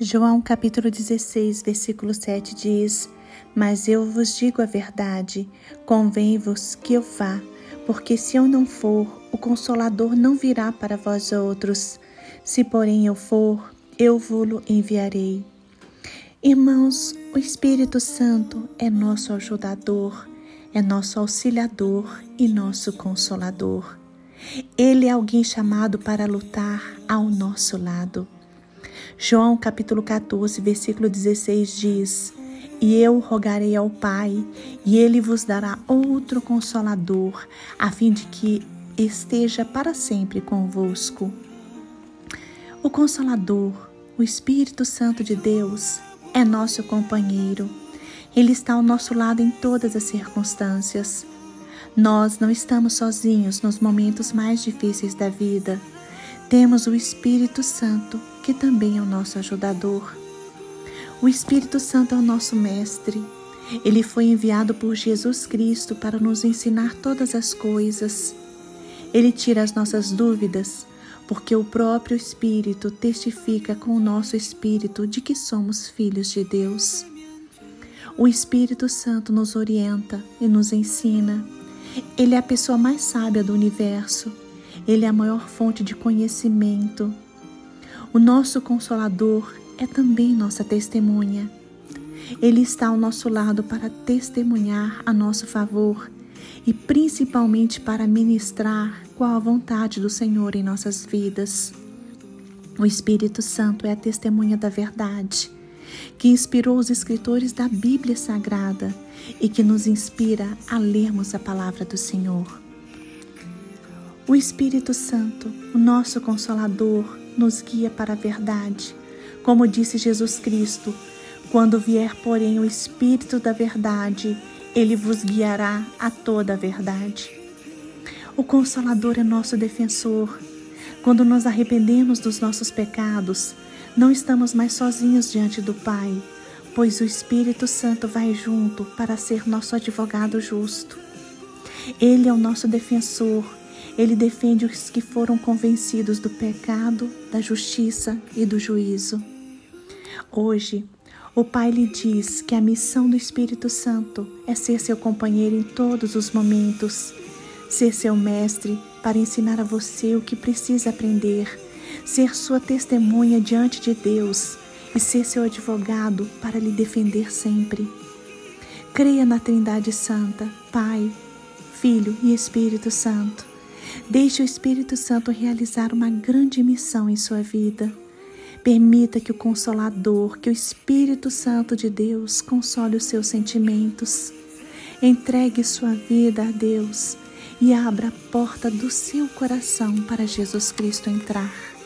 João capítulo 16, versículo 7 diz: Mas eu vos digo a verdade, convém-vos que eu vá, porque se eu não for, o Consolador não virá para vós outros. Se, porém, eu for, eu vou-lo enviarei. Irmãos, o Espírito Santo é nosso ajudador, é nosso auxiliador e nosso consolador. Ele é alguém chamado para lutar ao nosso lado. João capítulo 14, versículo 16 diz: E eu rogarei ao Pai, e ele vos dará outro consolador, a fim de que esteja para sempre convosco. O consolador, o Espírito Santo de Deus, é nosso companheiro. Ele está ao nosso lado em todas as circunstâncias. Nós não estamos sozinhos nos momentos mais difíceis da vida. Temos o Espírito Santo que também é o nosso ajudador. O Espírito Santo é o nosso mestre. Ele foi enviado por Jesus Cristo para nos ensinar todas as coisas. Ele tira as nossas dúvidas, porque o próprio Espírito testifica com o nosso espírito de que somos filhos de Deus. O Espírito Santo nos orienta e nos ensina. Ele é a pessoa mais sábia do universo. Ele é a maior fonte de conhecimento. O nosso consolador é também nossa testemunha. Ele está ao nosso lado para testemunhar a nosso favor e principalmente para ministrar qual a vontade do Senhor em nossas vidas. O Espírito Santo é a testemunha da verdade, que inspirou os escritores da Bíblia Sagrada e que nos inspira a lermos a palavra do Senhor. O Espírito Santo, o nosso consolador, nos guia para a verdade. Como disse Jesus Cristo, quando vier, porém, o Espírito da Verdade, ele vos guiará a toda a verdade. O Consolador é nosso defensor. Quando nos arrependemos dos nossos pecados, não estamos mais sozinhos diante do Pai, pois o Espírito Santo vai junto para ser nosso advogado justo. Ele é o nosso defensor ele defende os que foram convencidos do pecado, da justiça e do juízo. Hoje, o Pai lhe diz que a missão do Espírito Santo é ser seu companheiro em todos os momentos, ser seu mestre para ensinar a você o que precisa aprender, ser sua testemunha diante de Deus e ser seu advogado para lhe defender sempre. Creia na Trindade Santa, Pai, Filho e Espírito Santo. Deixe o Espírito Santo realizar uma grande missão em sua vida. Permita que o Consolador, que o Espírito Santo de Deus console os seus sentimentos. Entregue sua vida a Deus e abra a porta do seu coração para Jesus Cristo entrar.